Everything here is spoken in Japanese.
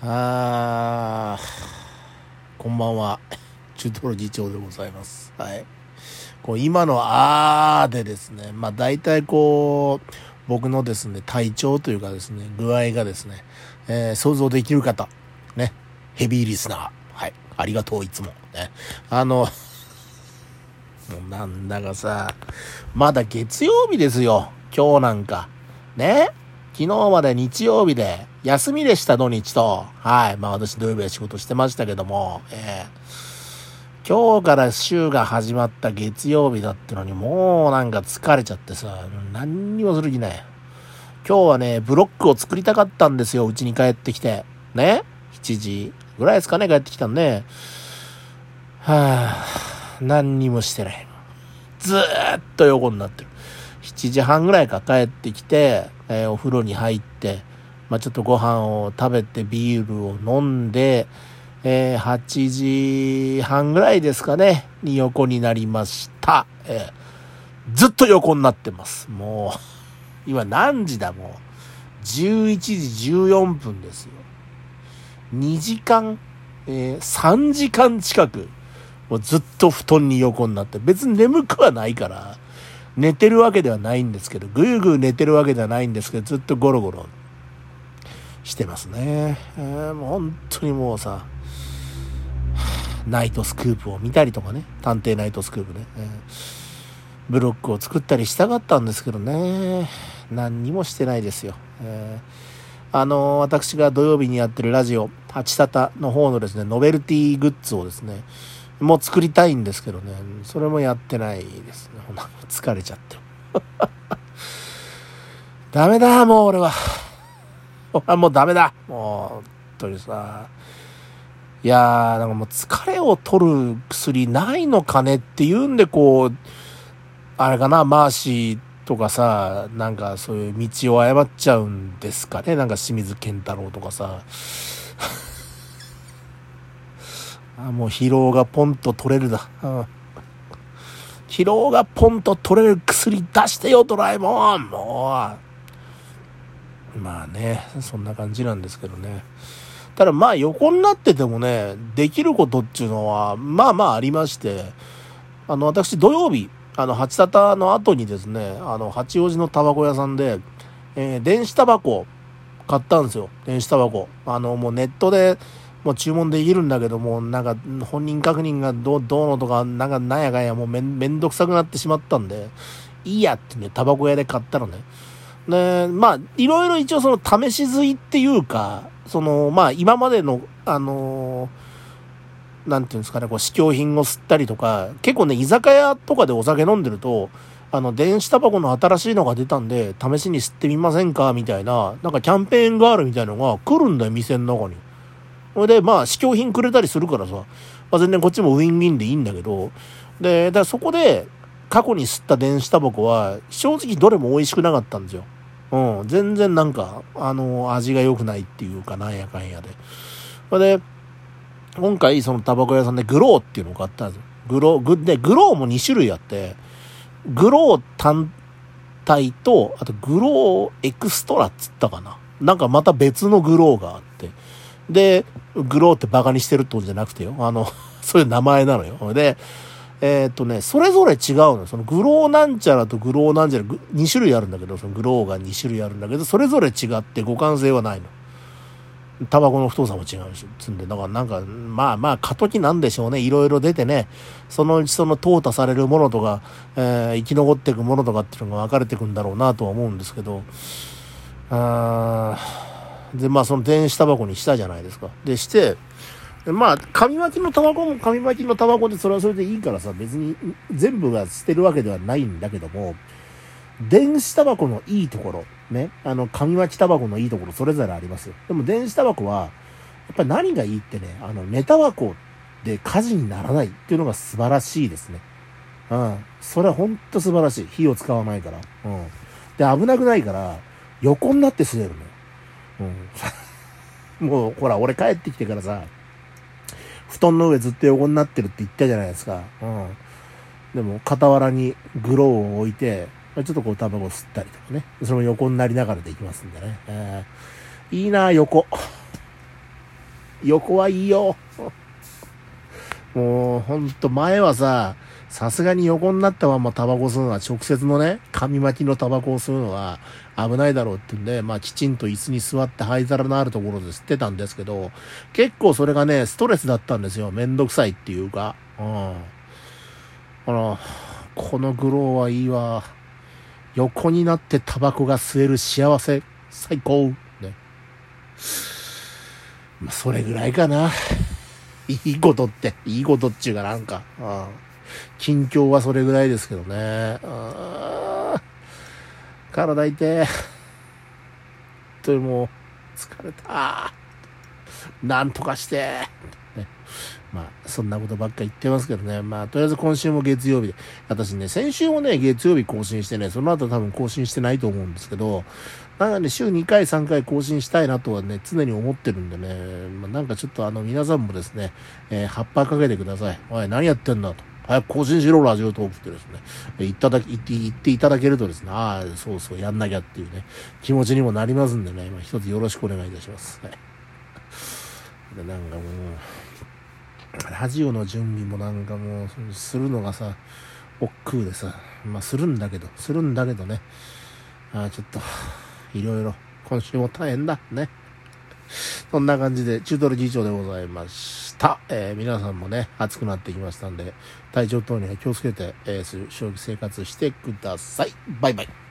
あー、こんばんは。中トロ議長でございます。はい。こう今のあーでですね、まあ大体こう、僕のですね、体調というかですね、具合がですね、えー想像できる方、ね、ヘビーリスナー、はい、ありがとう、いつも。ね、あの、もうなんだかさ、まだ月曜日ですよ、今日なんか。ね昨日まで日曜日で、休みでした、土日と。はい。まあ私土曜日は仕事してましたけども、えー今日から週が始まった月曜日だってのに、もうなんか疲れちゃってさ、何にもする気ない。今日はね、ブロックを作りたかったんですよ、うちに帰ってきて。ね ?7 時ぐらいですかね、帰ってきたんで。はぁ、何にもしてない。ずーっと横になってる。7時半ぐらいか帰ってきて、えーお風呂に入って、まあ、ちょっとご飯を食べてビールを飲んで、えー8時半ぐらいですかね、に横になりました。えーずっと横になってます。もう、今何時だもう。11時14分ですよ。2時間、えー3時間近く、もうずっと布団に横になって、別に眠くはないから、寝てるわけではないんですけど、ぐーぐー寝てるわけではないんですけど、ずっとゴロゴロしてますね。えーもう本当にもうさ、ナイトスクープを見たりとかね、探偵ナイトスクープね、えーブロックを作ったりしたかったんですけどね、何にもしてないですよ。えーあのー私が土曜日にやってるラジオ、ハチタタの方のですね、ノベルティグッズをですね、もう作りたいんですけどね、それもやってないですね。疲れちゃって。ダメだ、もう俺は。俺はもうダメだ。もう、本当にさ。いやー、なんかもう疲れを取る薬ないのかねっていうんで、こう、あれかな、マーシーとかさ、なんかそういう道を誤っちゃうんですかね。なんか清水健太郎とかさ。あもう疲労がポンと取れるだ。疲労がポンと取れる薬出してよ、ドラえもんもう。まあね、そんな感じなんですけどね。ただまあ横になっててもね、できることっていうのは、まあまあありまして、あの、私土曜日、あの、八里の後にですね、あの、八王子のタバコ屋さんで、えー電子タバコ買ったんですよ。電子タバコ。あの、もうネットで、もう注文できるんだけども、なんか本人確認がどう、どうのとか、なんかなんやかんやもうめんめんどくさくなってしまったんで、いいやってね、タバコ屋で買ったのね。で、まあ、いろいろ一応その試し吸いっていうか、その、まあ今までの、あのーなんていうんですかね、こう試供品を吸ったりとか、結構ね、居酒屋とかでお酒飲んでると、あの、電子タバコの新しいのが出たんで、試しに吸ってみませんかみたいな、なんかキャンペーンがあるみたいなのが来るんだよ、店の中に。それで、まあ、試供品くれたりするからさ、まあ、全然こっちもウィンウィンでいいんだけど、で、だからそこで、過去に吸った電子タバコは、正直どれも美味しくなかったんですよ。うん、全然なんか、あの、味が良くないっていうか、なんやかんやで。それで、今回、そのタバコ屋さんでグローっていうのを買ったんですよ。グロー、グで、グローも2種類あって、グロー単体と、あとグローエクストラっつったかな。なんかまた別のグローがあって。で、グローってバカにしてるってことじゃなくてよ。あの、そういう名前なのよ。で、えーっとね、それぞれ違うのよ。そのグローなんちゃらとグローなんちゃら、2種類あるんだけど、そのグローが2種類あるんだけど、それぞれ違って互換性はないの。タバコの太さも違うし、つんで、だからなんか、まあまあ、過渡期なんでしょうね。いろいろ出てね、そのうちその淘汰されるものとか、えー生き残っていくものとかっていうのが分かれていくんだろうなとは思うんですけど、あーで、まあその電子タバコにしたじゃないですか。で、して、でまあ、紙巻きのタバコも紙巻きのタバコでそれはそれでいいからさ、別に全部が捨てるわけではないんだけども、電子タバコのいいところ、ね、あの、紙巻きタバコのいいところそれぞれありますよ。でも電子タバコは、やっぱり何がいいってね、あの、寝タバコで火事にならないっていうのが素晴らしいですね。うん。それはほんと素晴らしい。火を使わないから。うん。で、危なくないから、横になって吸えるの。もう、ほら、俺帰ってきてからさ、布団の上ずっと横になってるって言ったじゃないですか。うん。でも、傍らにグローを置いて、ちょっとこうタバコ吸ったりとかね。それも横になりながらできますんでね。えーいいな横。横はいいよ。もう、ほんと前はさ、さすがに横になったままタバコ吸うのは直接のね、紙巻きのタバコを吸うのは危ないだろうってんで、まあきちんと椅子に座って灰皿のあるところで吸ってたんですけど、結構それがね、ストレスだったんですよ。めんどくさいっていうか。うん。あの、このグローはいいわ。横になってタバコが吸える幸せ。最高。ね。まあ、それぐらいかな。いいことって、いいことっていうかなんか、うん。近況はそれぐらいですけどね。体痛え。ともう、疲れた。なんとかして。ね、まあ、そんなことばっか言ってますけどね。まあ、とりあえず今週も月曜日で。私ね、先週もね、月曜日更新してね、その後多分更新してないと思うんですけど、なんかね、週2回、3回更新したいなとはね、常に思ってるんでね、まあ、なんかちょっとあの、皆さんもですね、えー、葉っぱかけてください。おい、何やってんだと。早く更新しろ、ラジオトークってですね、言っただ、言って、言っていただけるとですね、ああ、そうそう、やんなきゃっていうね、気持ちにもなりますんでね、まあ、一つよろしくお願いいたします。はい。で、なんかもう、ラジオの準備もなんかもう、するのがさ、億劫でさ、まあ、するんだけど、するんだけどね、ああ、ちょっと、いろいろ、今週も大変だ、ね。そんな感じで、中トロ議長でございました。えー、皆さんもね、暑くなってきましたんで、体調等には気をつけて、えー、生活してください。バイバイ。